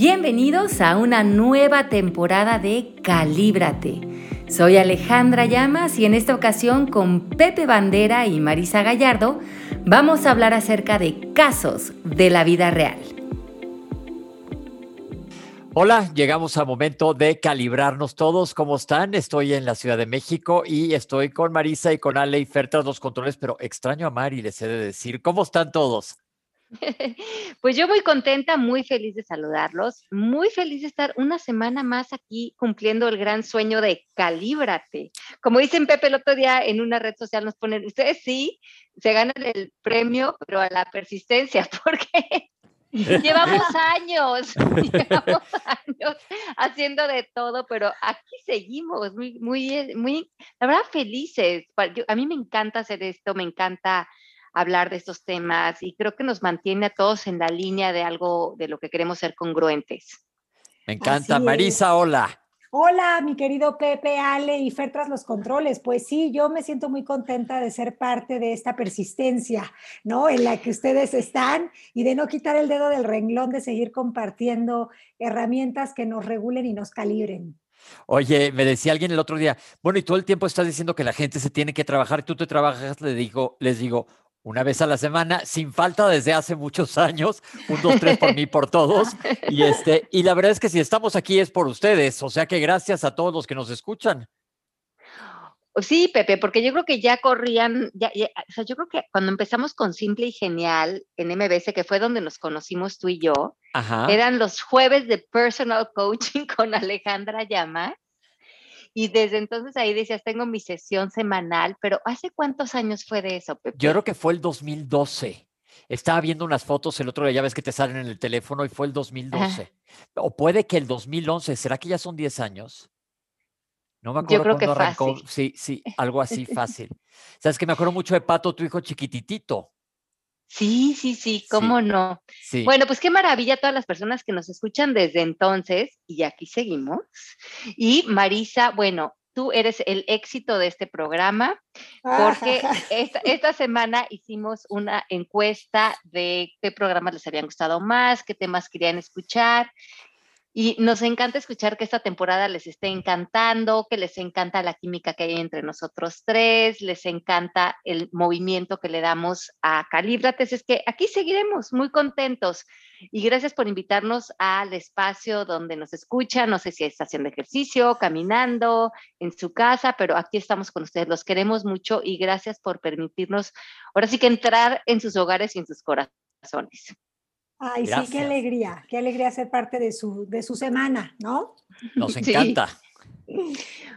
Bienvenidos a una nueva temporada de Calíbrate. Soy Alejandra Llamas y en esta ocasión con Pepe Bandera y Marisa Gallardo vamos a hablar acerca de casos de la vida real. Hola, llegamos al momento de calibrarnos todos. ¿Cómo están? Estoy en la Ciudad de México y estoy con Marisa y con Ale y Fer tras los controles, pero extraño a Mari, les he de decir. ¿Cómo están todos? Pues yo muy contenta, muy feliz de saludarlos, muy feliz de estar una semana más aquí cumpliendo el gran sueño de calíbrate. Como dicen Pepe el otro día en una red social nos ponen, ustedes sí, se ganan el premio, pero a la persistencia, porque llevamos años, llevamos años haciendo de todo, pero aquí seguimos, muy, muy, muy, la verdad, felices. a mí me encanta hacer esto, me encanta hablar de estos temas y creo que nos mantiene a todos en la línea de algo de lo que queremos ser congruentes. Me encanta. Marisa, hola. Hola, mi querido Pepe, Ale y Fer tras los controles. Pues sí, yo me siento muy contenta de ser parte de esta persistencia, ¿no? En la que ustedes están y de no quitar el dedo del renglón, de seguir compartiendo herramientas que nos regulen y nos calibren. Oye, me decía alguien el otro día, bueno, y todo el tiempo estás diciendo que la gente se tiene que trabajar, tú te trabajas, le digo, les digo, una vez a la semana, sin falta desde hace muchos años, un, dos, tres por mí, por todos. Y, este, y la verdad es que si estamos aquí es por ustedes, o sea que gracias a todos los que nos escuchan. Sí, Pepe, porque yo creo que ya corrían, ya, o sea, yo creo que cuando empezamos con Simple y Genial en MBS, que fue donde nos conocimos tú y yo, eran los jueves de personal coaching con Alejandra Llama. Y desde entonces ahí decías, tengo mi sesión semanal, pero ¿hace cuántos años fue de eso, Pepe? Yo creo que fue el 2012. Estaba viendo unas fotos el otro día, ya ves que te salen en el teléfono y fue el 2012. O puede que el 2011, ¿será que ya son 10 años? No me acuerdo Yo creo que arrancó. Fácil. Sí, sí, algo así fácil. Sabes que me acuerdo mucho de Pato, tu hijo chiquititito. Sí, sí, sí, cómo no. Bueno, pues qué maravilla todas las personas que nos escuchan desde entonces y aquí seguimos. Y Marisa, bueno, tú eres el éxito de este programa porque esta, esta, semana hicimos una encuesta de qué programas les habían gustado más, qué temas querían escuchar y nos encanta escuchar que esta temporada les esté encantando, que les encanta la química que hay entre nosotros tres, les encanta el movimiento que le damos a Calíbrates. Es que aquí seguiremos muy contentos. Y gracias por invitarnos al espacio donde nos escuchan. No sé si está haciendo ejercicio, caminando, en su casa, pero aquí estamos con ustedes. Los queremos mucho y gracias por permitirnos ahora sí que entrar en sus hogares y en sus corazones. Ay, sí, qué alegría, qué alegría ser parte de su, de su semana, ¿no? Nos encanta.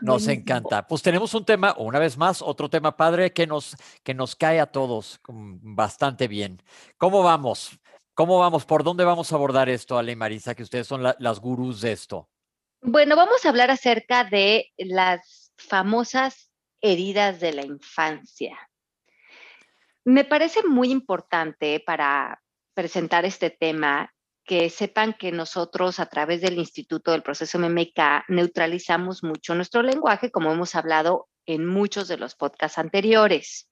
Nos encanta. Pues tenemos un tema, una vez más, otro tema padre que nos, que nos cae a todos bastante bien. ¿Cómo vamos? ¿Cómo vamos? ¿Por dónde vamos a abordar esto, Ale y Marisa, que ustedes son las gurús de esto? Bueno, vamos a hablar acerca de las famosas heridas de la infancia. Me parece muy importante para, presentar este tema, que sepan que nosotros a través del Instituto del Proceso MMK neutralizamos mucho nuestro lenguaje, como hemos hablado en muchos de los podcasts anteriores.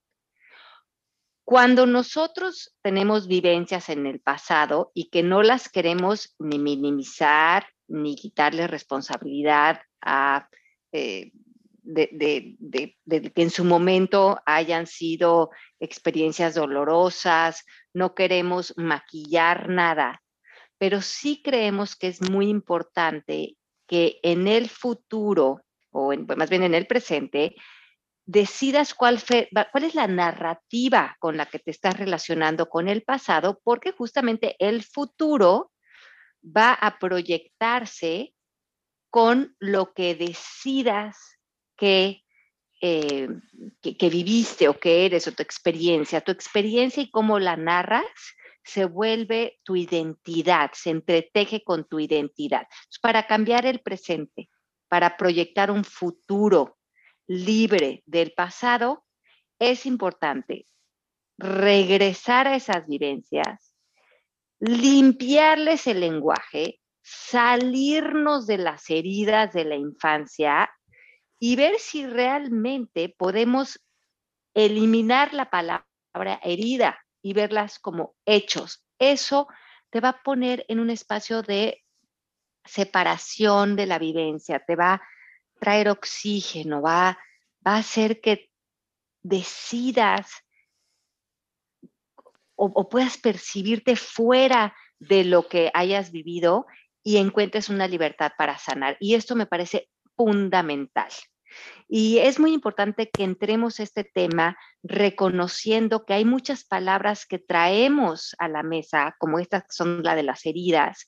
Cuando nosotros tenemos vivencias en el pasado y que no las queremos ni minimizar ni quitarle responsabilidad a eh, de, que en su momento hayan sido experiencias dolorosas, no queremos maquillar nada, pero sí creemos que es muy importante que en el futuro, o más bien en el presente, decidas cuál, cuál es la narrativa con la que te estás relacionando con el pasado, porque justamente el futuro va a proyectarse con lo que decidas eh, que, que, viviste o que eres o tu experiencia. Tu experiencia y cómo la narras se vuelve tu identidad, se entreteje con tu identidad. Para cambiar el presente, para proyectar un futuro libre del pasado, es importante regresar a esas vivencias, limpiarles el lenguaje, salirnos de las heridas de la infancia y ver si realmente podemos eliminar la palabra herida y verlas como hechos. Eso te va a poner en un espacio de separación de la vivencia, te va a traer oxígeno, va, va a hacer que decidas o, puedas percibirte fuera de lo que hayas vivido y encuentres una libertad para sanar. Y esto me parece fundamental. Y es muy importante que entremos a este tema reconociendo que hay muchas palabras que traemos a la mesa, como estas son la de las heridas,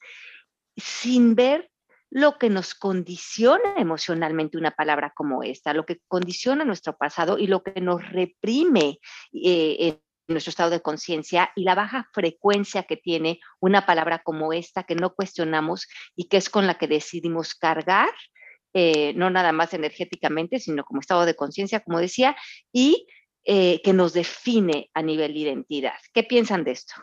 sin ver lo que nos condiciona emocionalmente una palabra como esta, lo que condiciona nuestro pasado y lo que nos reprime eh, en nuestro estado de conciencia y la baja frecuencia que tiene una palabra como esta que no cuestionamos y que es con la que decidimos cargar, eh, no nada más energéticamente, sino como estado de conciencia, como decía, y eh, que nos define a nivel de identidad. ¿Qué piensan de esto?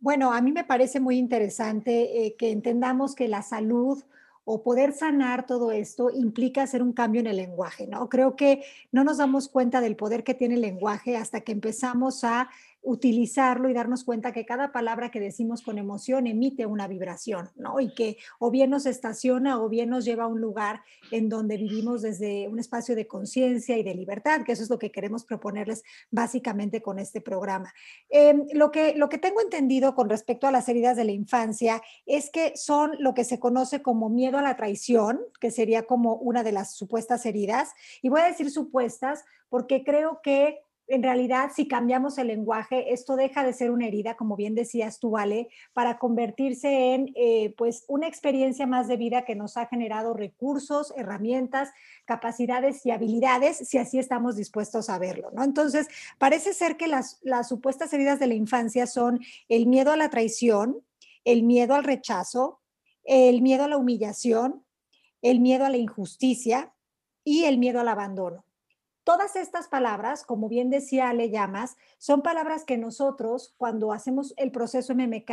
Bueno, a mí me parece muy interesante eh, que entendamos que la salud o poder sanar todo esto implica hacer un cambio en el lenguaje, ¿no? Creo que no nos damos cuenta del poder que tiene el lenguaje hasta que empezamos a utilizarlo y darnos cuenta que cada palabra que decimos con emoción emite una vibración, ¿no? Y que o bien nos estaciona o bien nos lleva a un lugar en donde vivimos desde un espacio de conciencia y de libertad, que eso es lo que queremos proponerles básicamente con este programa. Em, lo, que, lo que tengo entendido con respecto a las heridas de la infancia es que son lo que se conoce como miedo a la traición, que sería como una de las supuestas heridas. Y voy a decir supuestas porque creo que en realidad, si cambiamos el lenguaje, esto deja de ser una herida, como bien decías tú, Ale, para convertirse en eh, pues una experiencia más de vida que nos ha generado recursos, herramientas, capacidades y habilidades, si así estamos dispuestos a verlo, ¿no? Entonces, parece ser que las, las supuestas heridas de la infancia son el miedo a la traición, el miedo al rechazo, el miedo a la humillación, el miedo a la injusticia y el miedo al abandono. Todas estas palabras, como bien decía Ale Llamas, son palabras que nosotros cuando hacemos el proceso MMK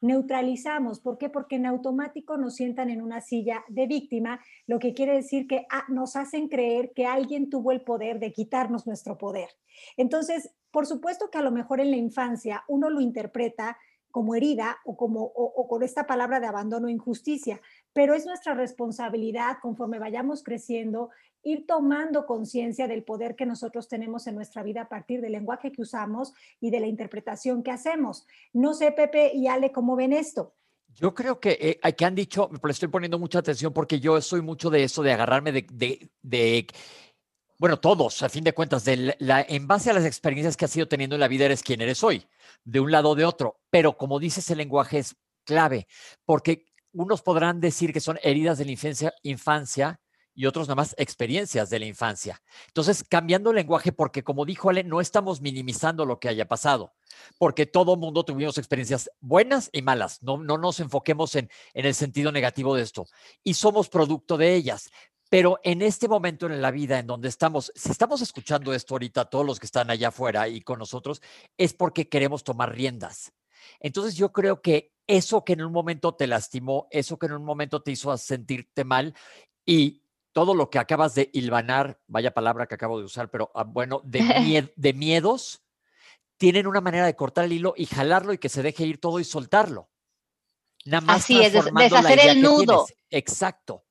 neutralizamos. ¿Por qué? Porque en automático nos sientan en una silla de víctima, lo que quiere decir que ah, nos hacen creer que alguien tuvo el poder de quitarnos nuestro poder. Entonces, por supuesto que a lo mejor en la infancia uno lo interpreta como herida o, como, o, con esta palabra de abandono e injusticia, pero es nuestra responsabilidad conforme vayamos creciendo ir tomando conciencia del poder que nosotros tenemos en nuestra vida a partir del lenguaje que usamos y de la interpretación que hacemos. No sé, Pepe y Ale, ¿cómo ven esto? Yo creo que, eh, que han dicho, pero estoy poniendo mucha atención porque yo soy mucho de eso, de agarrarme de, de, bueno, todos, a fin de cuentas, de la, en base a las experiencias que has ido teniendo en la vida, eres quien eres hoy, de un lado o de otro. Pero como dices, el lenguaje es clave, porque unos podrán decir que son heridas de la infancia, infancia y otros nada más experiencias de la infancia. Entonces, cambiando el lenguaje, porque como dijo Ale, no estamos minimizando lo que haya pasado, porque todo mundo tuvimos experiencias buenas y malas. No, no nos enfoquemos en, en el sentido negativo de esto. Y somos producto de ellas. Pero en este momento en la vida en donde estamos, si estamos escuchando esto ahorita, todos los que están allá afuera y con nosotros, es porque queremos tomar riendas. Entonces yo creo que eso que en un momento te lastimó, eso que en un momento te hizo sentirte mal y todo lo que acabas de hilvanar, vaya palabra que acabo de usar, pero ah, bueno, de, de miedos, tienen una manera de cortar el hilo y jalarlo y que se deje ir todo y soltarlo. Nada más Así es, deshacer el nudo. Exacto.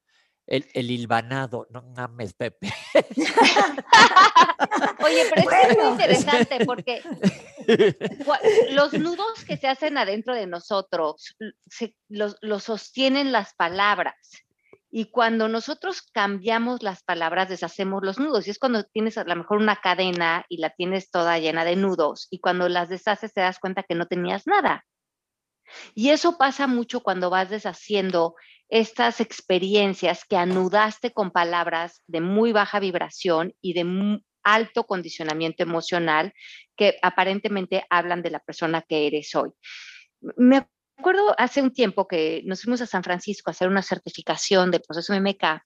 El, el, hilvanado, no mames, Pepe. Oye, pero es muy interesante porque los nudos que se hacen adentro de nosotros los, los sostienen las palabras. Y cuando nosotros cambiamos las palabras, deshacemos los nudos. Y es cuando tienes a lo mejor una cadena y la tienes toda llena de nudos. Y cuando las deshaces te das cuenta que no tenías nada. Y eso pasa mucho cuando vas deshaciendo estas experiencias que anudaste con palabras de muy baja vibración y de alto condicionamiento emocional que aparentemente hablan de la persona que eres hoy. Me acuerdo hace un tiempo que nos fuimos a San Francisco a hacer una certificación del proceso MK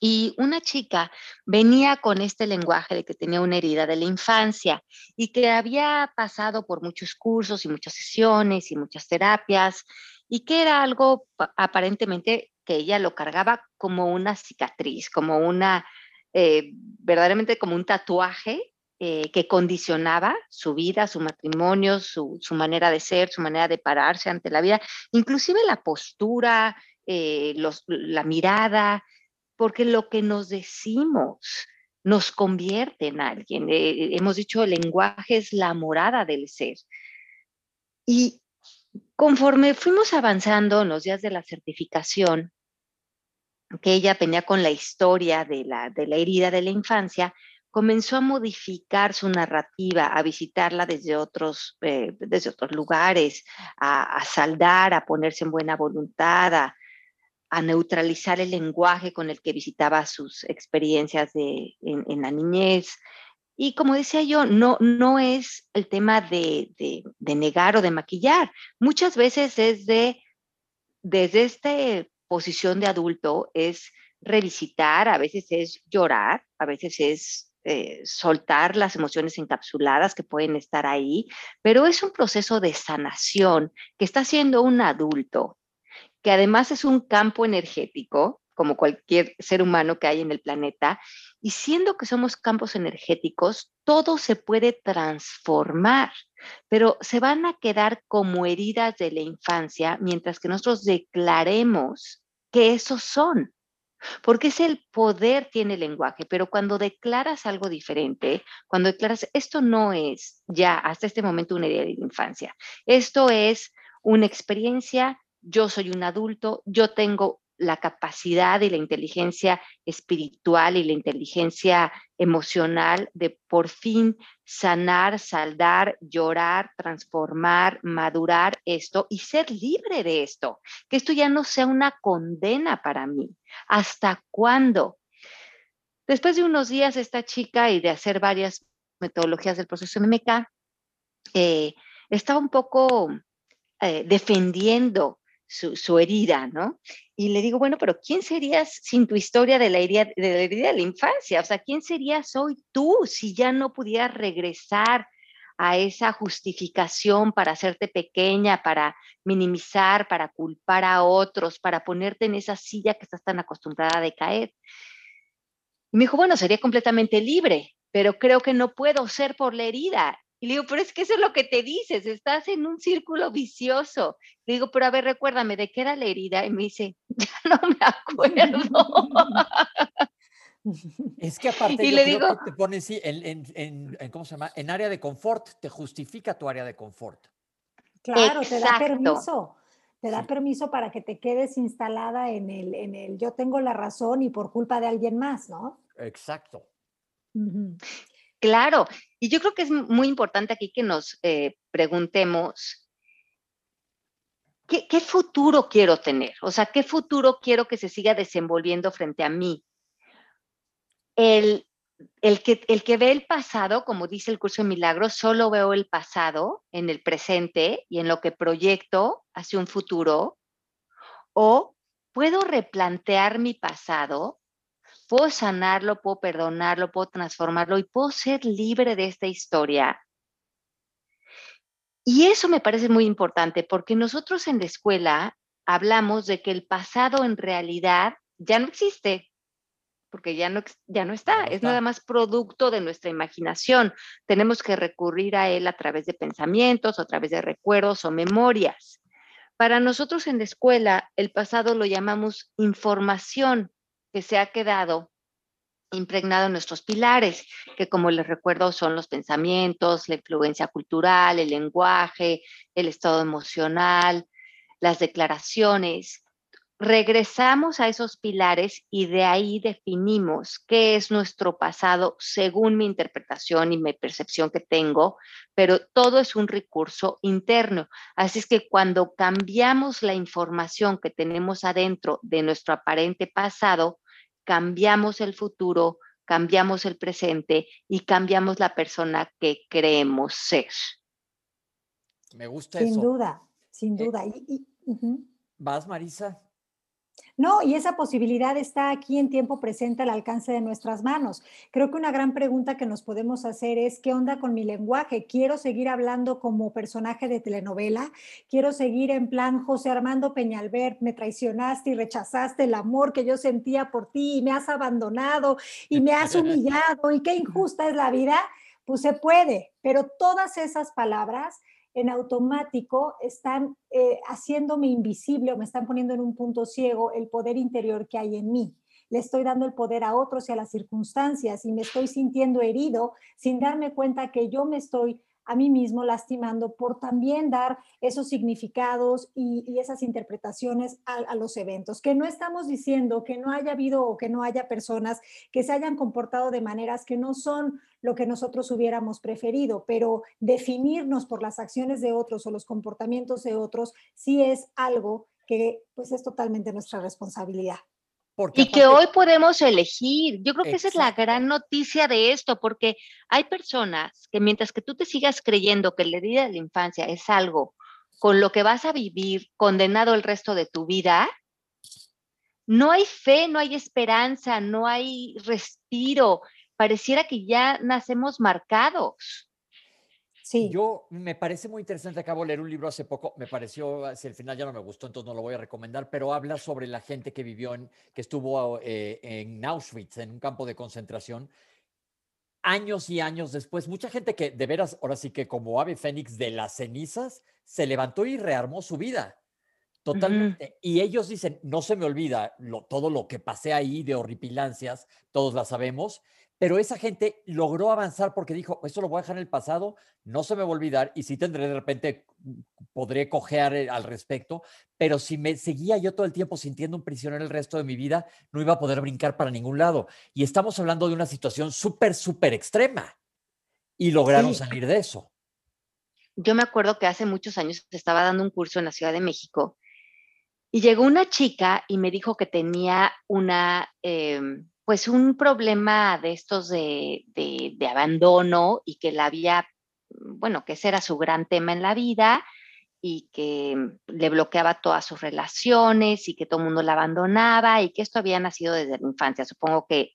y una chica venía con este lenguaje de que tenía una herida de la infancia y que había pasado por muchos cursos y muchas sesiones y muchas terapias y que era algo aparentemente que ella lo cargaba como una cicatriz, como una, eh, verdaderamente como un tatuaje eh, que condicionaba su vida, su matrimonio, su, manera de ser, su manera de pararse ante la vida, inclusive la postura, eh, la mirada, porque lo que nos decimos nos convierte en alguien. Eh, hemos dicho, el lenguaje es la morada del ser. Y conforme fuimos avanzando en los días de la certificación, que ella venía con la historia de la, de la herida de la infancia, comenzó a modificar su narrativa, a visitarla desde otros, eh, desde otros lugares, a, saldar, a ponerse en buena voluntad, a, neutralizar el lenguaje con el que visitaba sus experiencias de, en, la niñez. Y como decía yo, no, no es el tema de, de negar o de maquillar. Muchas veces es de, desde esta posición de adulto, es revisitar, a veces es llorar, a veces es eh, soltar las emociones encapsuladas que pueden estar ahí, pero es un proceso de sanación que está haciendo un adulto, que además es un campo energético, como cualquier ser humano que hay en el planeta, y siendo que somos campos energéticos, todo se puede transformar, pero se van a quedar como heridas de la infancia mientras que nosotros declaremos que esos son porque es el poder tiene lenguaje, pero cuando declaras algo diferente, cuando declaras, esto no es ya hasta este momento una idea de infancia, esto es una experiencia, yo soy un adulto, yo tengo la capacidad y la inteligencia espiritual y la inteligencia emocional de por fin sanar, saldar, llorar, transformar, madurar esto y ser libre de esto. Que esto ya no sea una condena para mí. ¿Hasta cuándo? Después de unos días, esta chica y de hacer varias metodologías del proceso MMK, eh, estaba un poco eh, defendiendo su, herida, ¿no? Y le digo, bueno, pero ¿quién serías sin tu historia de la, herida, de la herida de la infancia? O sea, ¿quién serías hoy tú si ya no pudieras regresar a esa justificación para hacerte pequeña, para minimizar, para culpar a otros, para ponerte en esa silla que estás tan acostumbrada a caer? Y me dijo, bueno, sería completamente libre, pero creo que no puedo ser por la herida. Y le digo, pero es que eso es lo que te dices, estás en un círculo vicioso. Le digo, pero a ver, recuérdame, ¿de qué era la herida? Y me dice, ya no me acuerdo. Es que aparte y le digo, que te pones en, en, ¿cómo se llama? En área de confort, te justifica tu área de confort. Claro, te da permiso. Te da permiso para que te quedes instalada en el, en el yo tengo la razón y por culpa de alguien más, ¿no? Exacto. Claro, y yo creo que es muy importante aquí que nos eh, preguntemos, ¿qué, futuro quiero tener? O sea, ¿qué futuro quiero que se siga desenvolviendo frente a mí? El, que, el que ve el pasado, como dice el curso de milagros, solo veo el pasado en el presente y en lo que proyecto hacia un futuro, o puedo replantear mi pasado puedo sanarlo, puedo perdonarlo, puedo transformarlo y puedo ser libre de esta historia. Y eso me parece muy importante porque nosotros en la escuela hablamos de que el pasado en realidad ya no existe, porque ya no, ya no está, es nada más producto de nuestra imaginación. Tenemos que recurrir a él a través de pensamientos, a través de recuerdos o memorias. Para nosotros en la escuela, el pasado lo llamamos información, que se ha quedado impregnado en nuestros pilares, que como les recuerdo son los pensamientos, la influencia cultural, el lenguaje, el estado emocional, las declaraciones. Regresamos a esos pilares y de ahí definimos qué es nuestro pasado según mi interpretación y mi percepción que tengo, pero todo es un recurso interno. Así es que cuando cambiamos la información que tenemos adentro de nuestro aparente pasado, cambiamos el futuro, cambiamos el presente y cambiamos la persona que creemos ser. Me gusta sin eso. Sin duda, sin eh, duda. ¿Vas, Marisa? No, y esa posibilidad está aquí en tiempo presente al alcance de nuestras manos. Creo que una gran pregunta que nos podemos hacer es, ¿qué onda con mi lenguaje? ¿Quiero seguir hablando como personaje de telenovela? ¿Quiero seguir en plan José Armando Peñalver, me traicionaste y rechazaste el amor que yo sentía por ti y me has abandonado y me has humillado y qué injusta es la vida? pues se puede, pero todas esas palabras en automático están eh, haciéndome invisible o me están poniendo en un punto ciego el poder interior que hay en mí. Le estoy dando el poder a otros y a las circunstancias y me estoy sintiendo herido sin darme cuenta que yo me estoy a mí mismo lastimando por también dar esos significados y, esas interpretaciones a, los eventos. Que no estamos diciendo que no haya habido o que no haya personas que se hayan comportado de maneras que no son lo que nosotros hubiéramos preferido, pero definirnos por las acciones de otros o los comportamientos de otros sí es algo que pues es totalmente nuestra responsabilidad y que hoy podemos elegir. Yo creo que esa es la gran noticia de esto, porque hay personas que mientras que tú te sigas creyendo que la herida de la infancia es algo con lo que vas a vivir condenado el resto de tu vida, no hay fe, no hay esperanza, no hay respiro. Pareciera que ya nacemos marcados. Yo me parece muy interesante, acabo de leer un libro hace poco, me pareció, hacia el final ya no me gustó, entonces no lo voy a recomendar, pero habla sobre la gente que vivió en, que estuvo eh, en Auschwitz, en un campo de concentración, años y años después, mucha gente que de veras, ahora sí que como ave fénix de las cenizas, se levantó y rearmó su vida. Totalmente. Y ellos dicen, no se me olvida lo, todo lo que pasé ahí de horripilancias, todos la sabemos, pero esa gente logró avanzar porque dijo, esto lo voy a dejar en el pasado, no se me va a olvidar y sí tendré de repente, podré cojear eh, al respecto, pero si me seguía yo todo el tiempo sintiendo un prisionero el resto de mi vida, no iba a poder brincar para ningún lado. Y estamos hablando de una situación súper, súper extrema y lograron salir de eso. Yo me acuerdo que hace muchos años estaba dando un curso en la Ciudad de México y llegó una chica y me dijo que tenía una... Em, pues un problema de estos de, abandono y que la había, bueno, que ese era su gran tema en la vida y que le bloqueaba todas sus relaciones y que todo el mundo la abandonaba y que esto había nacido desde la infancia. Supongo que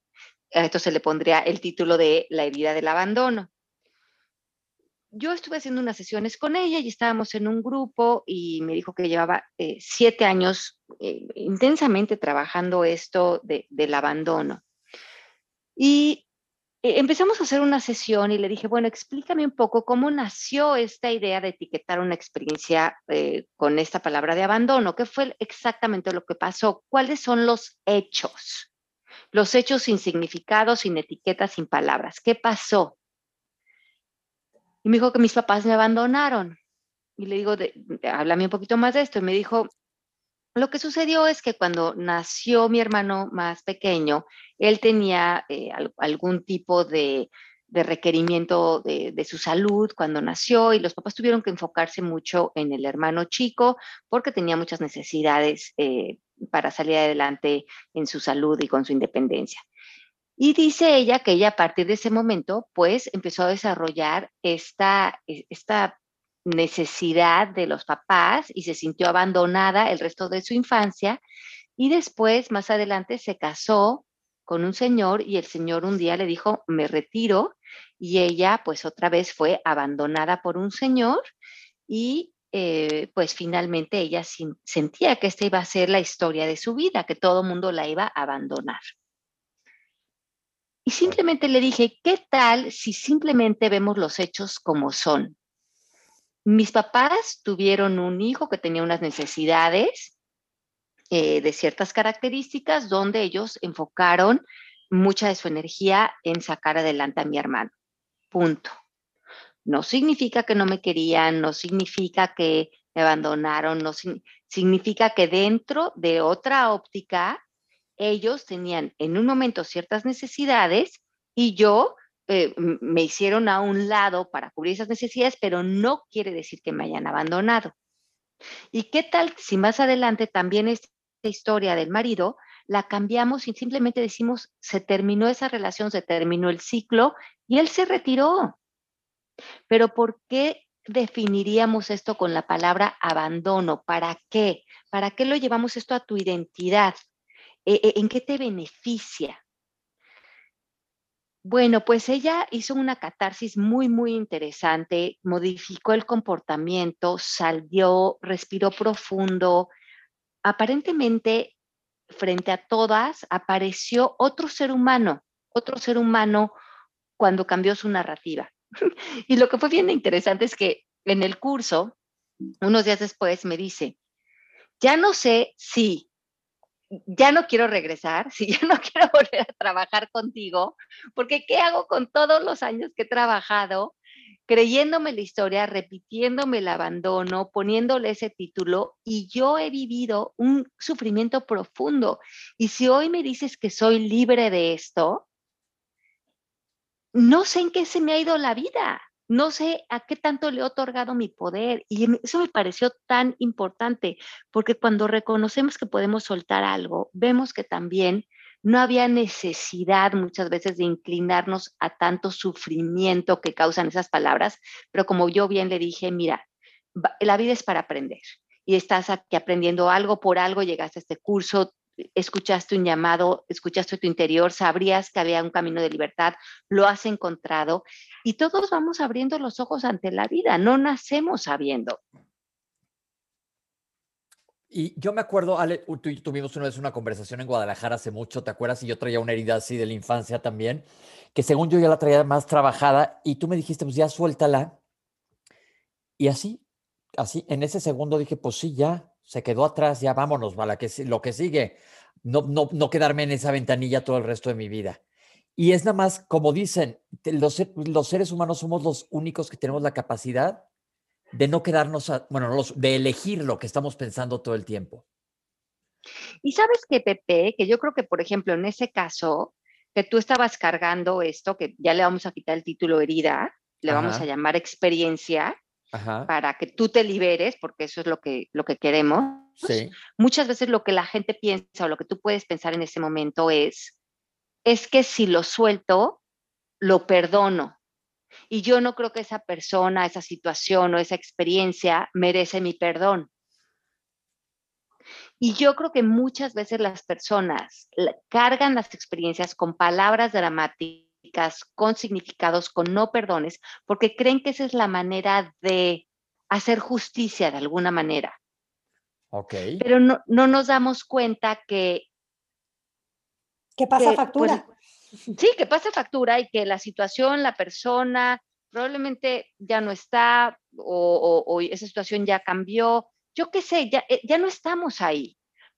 a esto se le pondría el título de la herida del abandono. Yo estuve haciendo unas sesiones con ella y estábamos en un grupo y me dijo que llevaba eh, siete años eh, intensamente trabajando esto del abandono. Y eh, empezamos a hacer una sesión y le dije, bueno, explícame un poco cómo nació esta idea de etiquetar una experiencia con esta palabra de abandono. ¿Qué fue exactamente lo que pasó? ¿Cuáles son los hechos? Los hechos sin significado, sin etiquetas, sin palabras. ¿Qué pasó? Y me dijo que mis papás me abandonaron. Y le digo, háblame un poquito más de esto. Y me dijo, lo que sucedió es que cuando nació mi hermano más pequeño, él tenía eh, algún tipo de, requerimiento de, su salud cuando nació y los papás tuvieron que enfocarse mucho en el hermano chico porque tenía muchas necesidades eh, para salir adelante en su salud y con su independencia. Y dice ella que ella a partir de ese momento, pues empezó a desarrollar esta, e, esta necesidad de los papás y se sintió abandonada el resto de su infancia y después, más adelante, se casó con un señor y el señor un día le dijo, me retiro y ella pues otra vez fue abandonada por un señor y eh, pues finalmente ella sentía que esta iba a ser la historia de su vida, que todo mundo la iba a abandonar. Y simplemente le dije, ¿qué tal si simplemente vemos los hechos como son? Mis papás tuvieron un hijo que tenía unas necesidades eh, de ciertas características donde ellos enfocaron mucha de su energía en sacar adelante a mi hermano. Punto. No significa que no me querían, no significa que me abandonaron, no significa que dentro de otra óptica ellos tenían en un momento ciertas necesidades y yo eh, me hicieron a un lado para cubrir esas necesidades, pero no quiere decir que me hayan abandonado. ¿Y qué tal si más adelante también esta historia del marido la cambiamos y simplemente decimos, se terminó esa relación, se terminó el ciclo y él se retiró? Pero ¿por qué definiríamos esto con la palabra abandono? ¿Para qué? ¿Para qué lo llevamos esto a tu identidad? ¿E, e, ¿En qué te beneficia? Bueno, pues ella hizo una catarsis muy, muy interesante, modificó el comportamiento, salió, respiró profundo. Aparentemente, frente a todas, apareció otro ser humano, otro ser humano cuando cambió su narrativa. Y lo que fue bien interesante es que en el curso, unos días después, me dice, ya no sé si ya no quiero regresar, si ya no quiero volver a trabajar contigo, porque ¿qué hago con todos los años que he trabajado? creyéndome la historia, repitiéndome el abandono, poniéndole ese título y yo he vivido un sufrimiento profundo. Y si hoy me dices que soy libre de esto, no sé en qué se me ha ido la vida, no sé a qué tanto le he otorgado mi poder. Y eso me pareció tan importante, porque cuando reconocemos que podemos soltar algo, vemos que también no había necesidad muchas veces de inclinarnos a tanto sufrimiento que causan esas palabras, pero como yo bien le dije, mira, la vida es para aprender y estás aquí aprendiendo algo por algo, llegaste a este curso, escuchaste un llamado, escuchaste tu interior, sabrías que había un camino de libertad, lo has encontrado y todos vamos abriendo los ojos ante la vida, no nacemos sabiendo. Y yo me acuerdo, Ale, tú y tuvimos una vez una conversación en Guadalajara hace mucho, ¿te acuerdas? Y yo traía una herida así de la infancia también, que según yo ya la traía más trabajada y tú me dijiste, pues ya suéltala. Y así, así, en ese segundo dije, pues sí, ya, se quedó atrás, ya vámonos, para que, lo que sigue. No, no, no quedarme en esa ventanilla todo el resto de mi vida. Y es nada más, como dicen, los, los seres humanos somos los únicos que tenemos la capacidad de no quedarnos, bueno, de elegir lo que estamos pensando todo el tiempo. Y sabes que, Pepe, que yo creo que, por ejemplo, en ese caso, que tú estabas cargando esto, que ya le vamos a quitar el título herida, le vamos a llamar experiencia, para que tú te liberes, porque eso es lo que, lo que queremos. Sí. Muchas veces lo que la gente piensa o lo que tú puedes pensar en ese momento es, es que si lo suelto, lo perdono. Y yo no creo que esa persona, esa situación o esa experiencia merece mi perdón. Y yo creo que muchas veces las personas cargan las experiencias con palabras dramáticas, con significados, con no perdones, porque creen que esa es la manera de hacer justicia de alguna manera. Ok. Pero no, nos damos cuenta que... ¿Qué pasa pues, factura? Sí, que pasa factura y que la situación, la persona probablemente ya no está o, esa situación ya cambió. Yo qué sé, ya, eh, ya no estamos ahí.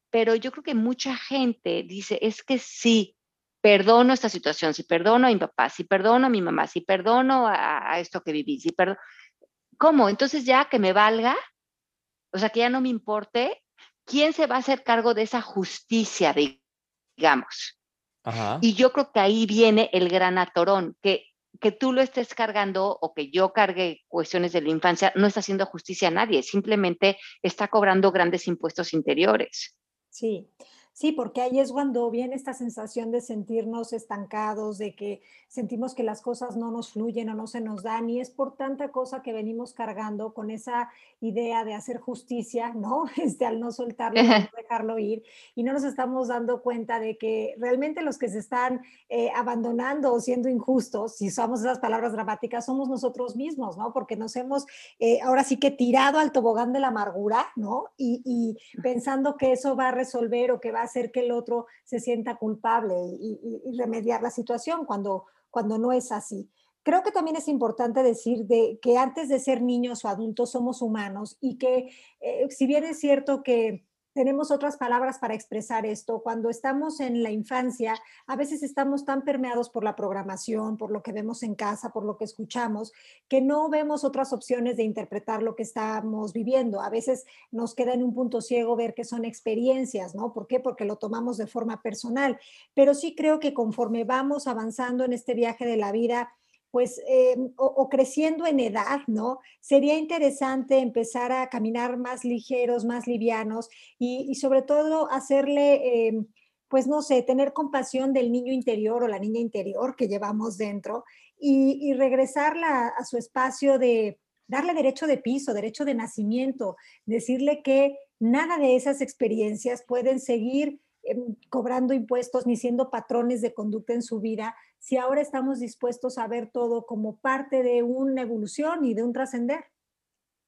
Pero yo creo que mucha gente dice, es que sí, perdono esta situación, si perdono a mi papá, si perdono a mi mamá, si perdono a, esto que viví, si perdono... ¿Cómo? Entonces ya que me valga, o sea, que ya no me importe, ¿quién se va a hacer cargo de esa justicia, digamos? Y yo creo que ahí viene el gran atorón, que, que tú lo estés cargando o que yo cargue cuestiones de la infancia no está haciendo justicia a nadie, simplemente está cobrando grandes impuestos interiores. Sí, Sí, porque ahí es cuando viene esta sensación de sentirnos estancados, de que sentimos que las cosas no nos fluyen o no se nos dan, y es por tanta cosa que venimos cargando con esa idea de hacer justicia, ¿no? Este, al no soltarlo, no dejarlo ir, y no nos estamos dando cuenta de que realmente los que se están eh, abandonando o siendo injustos, si usamos esas palabras dramáticas, somos nosotros mismos, ¿no? Porque nos hemos eh, ahora sí que tirado al tobogán de la amargura, ¿no? Y, y pensando que eso va a resolver o que va a hacer que el otro se sienta culpable y, remediar la situación cuando, cuando no es así. Creo que también es importante decir de, que antes de ser niños o adultos somos humanos y que eh, si bien es cierto que tenemos otras palabras para expresar esto. Cuando estamos en la infancia, a veces estamos tan permeados por la programación, por lo que vemos en casa, por lo que escuchamos, que no vemos otras opciones de interpretar lo que estamos viviendo. A veces nos queda en un punto ciego ver que son experiencias, ¿no? ¿Por qué? Porque lo tomamos de forma personal. Pero sí creo que conforme vamos avanzando en este viaje de la vida, pues, eh, o, creciendo en edad, ¿no? Sería interesante empezar a caminar más ligeros, más livianos y, sobre todo hacerle, eh, pues, no sé, tener compasión del niño interior o la niña interior que llevamos dentro y, regresarla a su espacio de darle derecho de piso, derecho de nacimiento, decirle que nada de esas experiencias pueden seguir em, cobrando impuestos ni siendo patrones de conducta en su vida, si ahora estamos dispuestos a ver todo como parte de una evolución y de un trascender.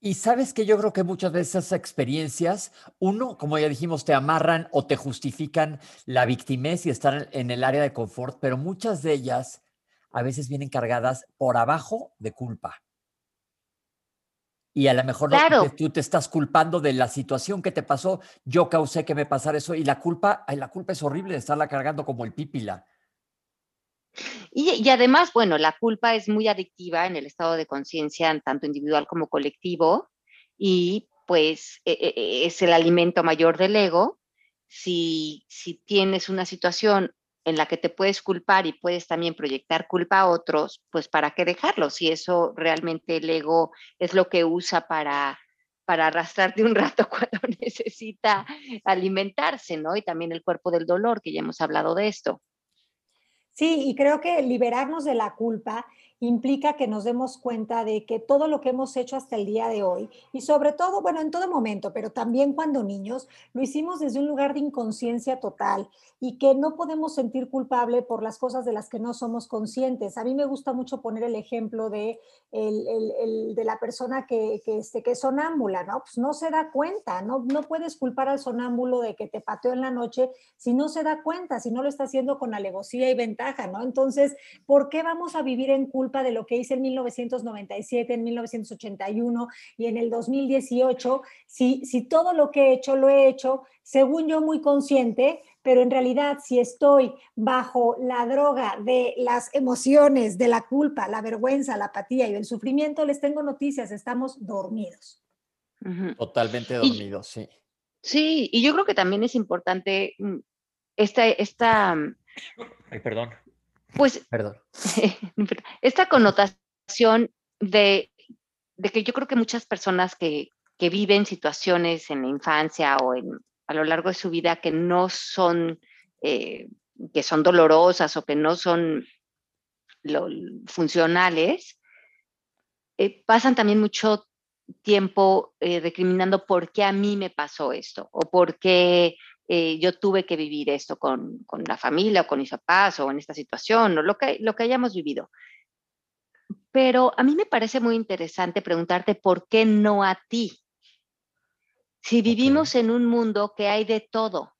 Y sabes que yo creo que muchas de esas experiencias, uno, como ya dijimos, te amarran o te justifican la victimez y estar en el área de confort, pero muchas de ellas a veces vienen cargadas por abajo de culpa. Y a lo mejor tú te estás culpando de la situación que te pasó, yo causé que me pasara eso y la culpa, la culpa es horrible de estarla cargando como el pípila. Y, además, bueno, la culpa es muy adictiva en el estado de conciencia, tanto individual como colectivo, y pues e, e, e, es el alimento mayor del ego. Si, si tienes una situación en la que te puedes culpar y puedes también proyectar culpa a otros, pues para qué dejarlo, si eso realmente el ego es lo que usa para, para arrastrarte un rato cuando necesita alimentarse, ¿no? Y también el cuerpo del dolor, que ya hemos hablado de esto. Sí, y creo que liberarnos de la culpa implica que nos demos cuenta de que todo lo que hemos hecho hasta el día de hoy, y sobre todo, bueno, en todo momento, pero también cuando niños, lo hicimos desde un lugar de inconsciencia total y que no podemos sentir culpable por las cosas de las que no somos conscientes. A mí me gusta mucho poner el ejemplo de, el, de la persona que, que, este, que es sonámbula, ¿no? Pues no se da cuenta, ¿no? no puedes culpar al sonámbulo de que te pateó en la noche si no se da cuenta, si no lo está haciendo con alevosía y ventaja, ¿no? Entonces, ¿por qué vamos a vivir en culpa? De lo que hice en 1997, en 1981 y en el 2018, si, si todo lo que he hecho lo he hecho, según yo, muy consciente, pero en realidad si estoy bajo la droga de las emociones, de la culpa, la vergüenza, la apatía y el sufrimiento, les tengo noticias, estamos dormidos. Totalmente dormidos, sí. Sí, y yo creo que también es importante mm, esta, esta... Ay, perdón. Pues, Perdón. esta connotación de, que yo creo que muchas personas que, viven situaciones en la infancia o en, a lo largo de su vida que no son, eh, que son dolorosas o que no son funcionales, eh, pasan también mucho tiempo eh, recriminando por qué a mí me pasó esto o por qué eh, yo tuve que vivir esto con, con, la familia o con mis papás o en esta situación o lo que, lo que hayamos vivido. Pero a mí me parece muy interesante preguntarte por qué no a ti. Si vivimos en un mundo que hay de todo,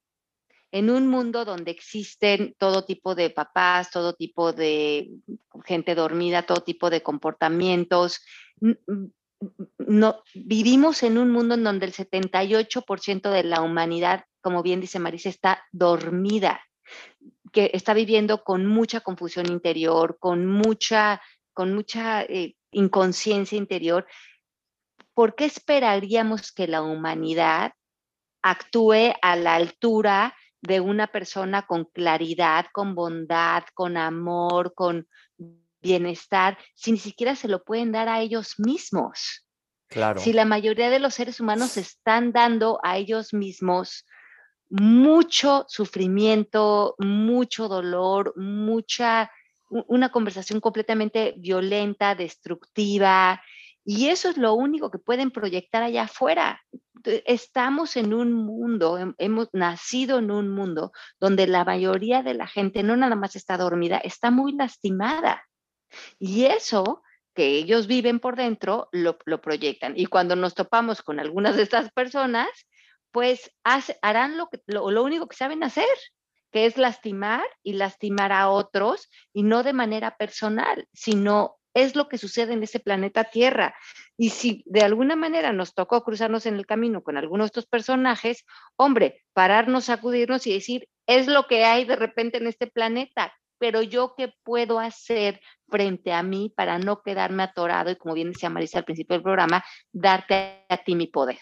en un mundo donde existen todo tipo de papás, todo tipo de gente dormida, todo tipo de comportamientos, no, vivimos en un mundo en donde el 78% de la humanidad como bien dice Marisa, está dormida, que está viviendo con mucha confusión interior, con mucha, con mucha eh, inconsciencia interior. ¿Por qué esperaríamos que la humanidad actúe a la altura de una persona con claridad, con bondad, con amor, con bienestar, si ni siquiera se lo pueden dar a ellos mismos? Claro. Si la mayoría de los seres humanos están dando a ellos mismos mucho sufrimiento, mucho dolor, mucha, una conversación completamente violenta, destructiva, y eso es lo único que pueden proyectar allá afuera. Estamos en un mundo, hemos nacido en un mundo donde la mayoría de la gente no nada más está dormida, está muy lastimada. Y eso que ellos viven por dentro lo, lo proyectan. Y cuando nos topamos con algunas de estas personas, pues harán lo, único que saben hacer, que es lastimar y lastimar a otros, y no de manera personal, sino es lo que sucede en ese planeta Tierra. Y si de alguna manera nos tocó cruzarnos en el camino con algunos de estos personajes, hombre, pararnos, sacudirnos y decir, es lo que hay de repente en este planeta, pero yo qué puedo hacer frente a mí para no quedarme atorado y como bien decía Marisa al principio del programa, darte a ti mi poder.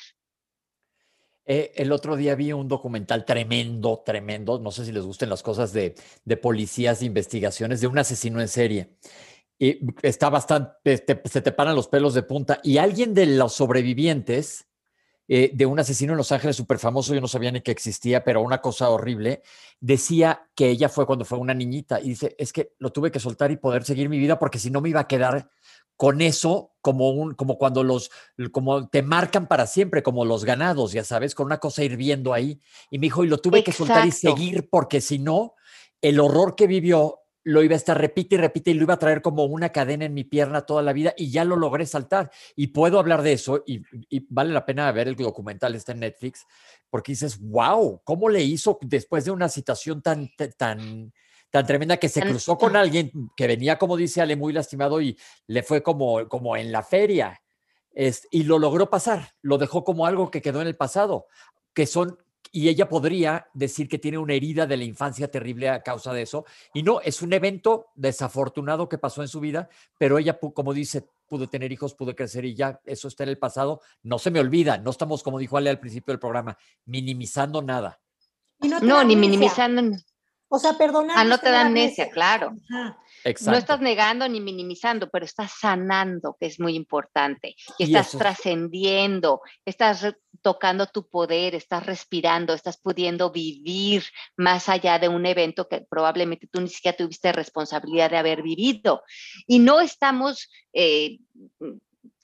Eh, el otro día vi un documental tremendo, tremendo, no sé si les gusten las cosas de, policías de investigaciones, de un asesino en serie. Y está bastante, se te paran los pelos de punta. Y alguien de los sobrevivientes eh, de un asesino en Los Ángeles súper famoso, yo no sabía ni que existía, pero una cosa horrible, decía que ella fue cuando fue una niñita y dice, es que lo tuve que soltar y poder seguir mi vida porque si no me iba a quedar con eso como un como cuando los como te marcan para siempre como los ganados, ya sabes, con una cosa hirviendo ahí y me dijo, "Y lo tuve que soltar y seguir porque si no el horror que vivió lo iba a estar repite y repite y lo iba a traer como una cadena en mi pierna toda la vida y ya lo logré saltar. Y puedo hablar de eso y, y, vale la pena ver el documental, está en Netflix, porque dices, wow, ¿cómo le hizo después de una situación tan, tan, tan tremenda que se cruzó con alguien que venía, como dice Ale, muy lastimado y le fue como, como en la feria. y lo logró pasar, lo dejó como algo que quedó en el pasado, que son y ella podría decir que tiene una herida de la infancia terrible a causa de eso. Y no, es un evento desafortunado que pasó en su vida, pero ella, como dice, pudo tener hijos, pudo crecer y ya eso está en el pasado. No se me olvida, no estamos, como dijo Ale al principio del programa, minimizando nada. no, ni minimizando. O sea, perdonar. Ah, no te da amnesia, claro. No estás negando ni minimizando, pero estás sanando, que es muy importante. Y, estás trascendiendo, estás tocando tu poder, estás respirando, estás pudiendo vivir más allá de un evento que probablemente tú ni siquiera tuviste responsabilidad de haber vivido. Y no estamos eh,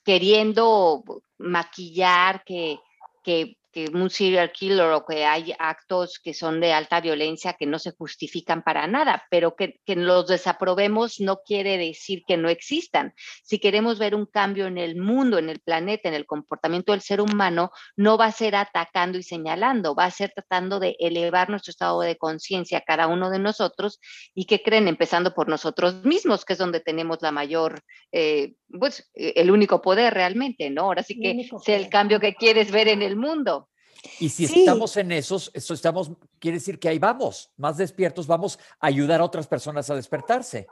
queriendo maquillar que, que que un serial killer o que hay actos que son de alta violencia que no se justifican para nada, pero que, que, los desaprobemos no quiere decir que no existan. Si queremos ver un cambio en el mundo, en el planeta, en el comportamiento del ser humano, no va a ser atacando y señalando, va a ser tratando de elevar nuestro estado de conciencia cada uno de nosotros y que creen, empezando por nosotros mismos, que es donde tenemos la mayor, eh, pues el único poder realmente, ¿no? Ahora sí que sea el cambio que quieres ver en el mundo. Y si estamos en esos, eso estamos, quiere decir que ahí vamos, más despiertos, vamos a ayudar a otras personas a despertarse.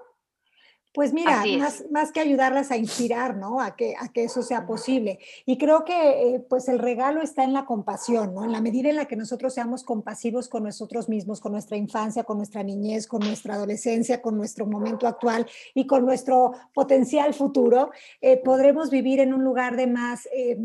Pues mira, más, más, que ayudarlas a inspirar, ¿no? A que, a que eso sea posible. Y creo que eh, pues el regalo está en la compasión, ¿no? En la medida en la que nosotros seamos compasivos con nosotros mismos, con nuestra infancia, con nuestra niñez, con nuestra adolescencia, con nuestro momento actual y con nuestro potencial futuro, eh, podremos vivir en un lugar de más, eh,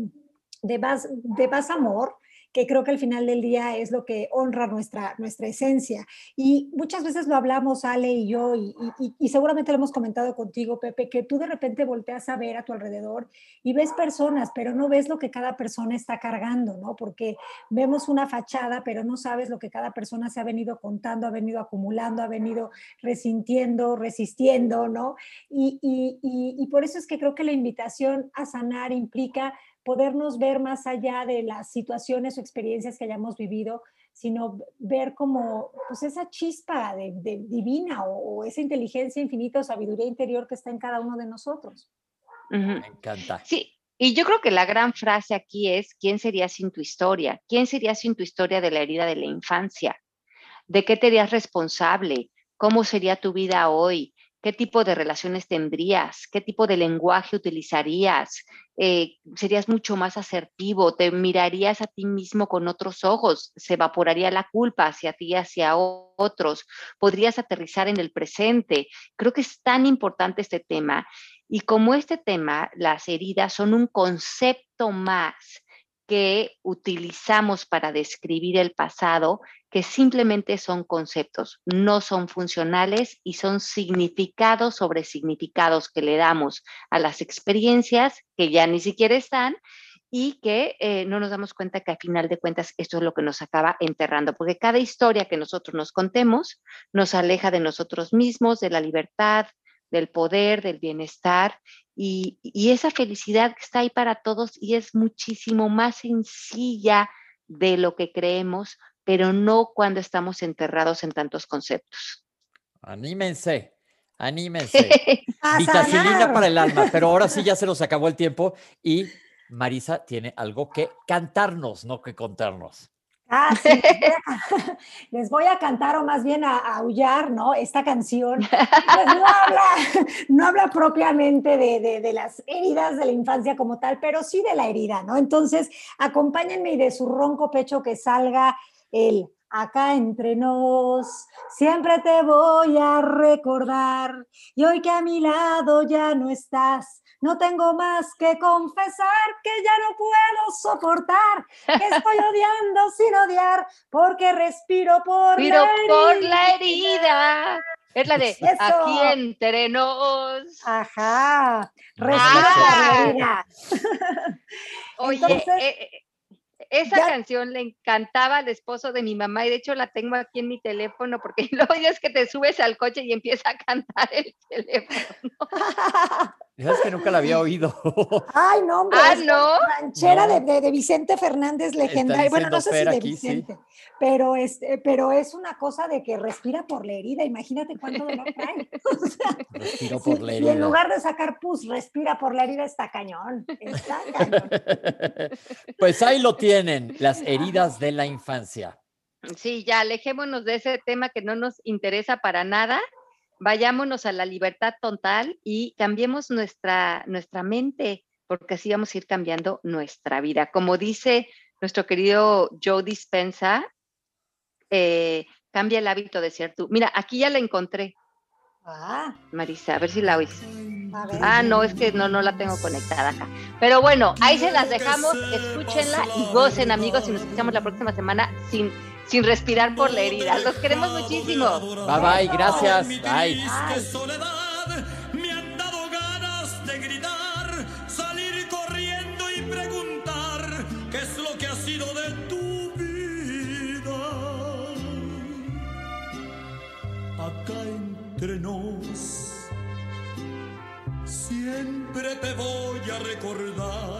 de más, de más amor, que creo que al final del día es lo que honra nuestra, nuestra esencia. Y muchas veces lo hablamos, Ale y yo, y, y, seguramente lo hemos comentado contigo, Pepe, que tú de repente volteas a ver a tu alrededor y ves personas, pero no ves lo que cada persona está cargando, ¿no? Porque vemos una fachada, pero no sabes lo que cada persona se ha venido contando, ha venido acumulando, ha venido resintiendo, resistiendo, ¿no? Y, y por eso es que creo que la invitación a sanar implica podernos ver más allá de las situaciones o experiencias que hayamos vivido, sino ver como pues esa chispa de, divina o, esa inteligencia infinita o sabiduría interior que está en cada uno de nosotros. Me encanta. Sí, y yo creo que la gran frase aquí es, ¿quién sería sin tu historia? ¿Quién sería sin tu historia de la herida de la infancia? ¿De qué te harías responsable? ¿Cómo sería tu vida hoy? ¿Qué tipo de relaciones tendrías? ¿Qué tipo de lenguaje utilizarías? Eh, ¿Serías mucho más asertivo? ¿Te mirarías a ti mismo con otros ojos? ¿Se evaporaría la culpa hacia ti hacia otros? ¿Podrías aterrizar en el presente? Creo que es tan importante este tema. Y como este tema, las heridas son un concepto más que utilizamos para describir el pasado, que simplemente son conceptos, no son funcionales y son significados sobre significados que le damos a las experiencias que ya ni siquiera están y que eh, no nos damos cuenta que al final de cuentas esto es lo que nos acaba enterrando, porque cada historia que nosotros nos contemos nos aleja de nosotros mismos, de la libertad, del poder, del bienestar y, esa felicidad que está ahí para todos y es muchísimo más sencilla de lo que creemos, pero no cuando estamos enterrados en tantos conceptos. Anímense, anímense. Vitacilina para el alma, pero ahora sí ya se nos acabó el tiempo y Marisa tiene algo que cantarnos, no que contarnos. Ah, sí, les voy a cantar o más bien a, aullar, ¿no? Esta canción pues no, habla, no habla propiamente de, de, las heridas de la infancia como tal, pero sí de la herida, ¿no? Entonces, acompáñenme y de su ronco pecho que salga el acá entre nos, siempre te voy a recordar. Y hoy que a mi lado ya no estás, no tengo más que confesar que ya no puedo soportar, que estoy odiando sin odiar, porque respiro por, la, herida. por la herida. Es la de aquí entre nos. Ajá. Respiro por la herida. Oye, eh, esa canción le encantaba al esposo de mi mamá y de hecho la tengo aquí en mi teléfono porque lo es que te subes al coche y empieza a cantar el teléfono. Es que nunca la había oído. Ay, no, hombre. Ah, es ¿no? Ranchera No. de, de- de Vicente Fernández legendario. Bueno, no sé si de aquí, sí. Vicente, pero, este, pero es una cosa de que respira por la herida. Imagínate cuánto dolor trae. O sea, sí, por la y en herida. lugar de sacar pus, respira por la herida, está cañón. Está cañón. Pues ahí lo tienen, las heridas de la infancia. Sí, ya alejémonos de ese tema que no nos interesa para nada. Vayámonos a la libertad total y cambiemos nuestra, nuestra mente, porque así vamos a ir cambiando nuestra vida. Como dice nuestro querido Joe Dispensa, eh, cambia el hábito de ser tú. Mira, aquí ya la encontré, Ah, Marisa, a ver si la oís. Ah, no, es que no, no la tengo conectada acá. Pero bueno, ahí se las dejamos, escúchenla y gocen, amigos, y nos escuchamos la próxima semana sin, sin respirar por la herida. Los queremos muchísimo. Bye bye, gracias. Bye. Me han dado ganas de gritar, salir corriendo y preguntar qué es lo que ha sido de tu vida. Acá entre nos, siempre te voy a recordar.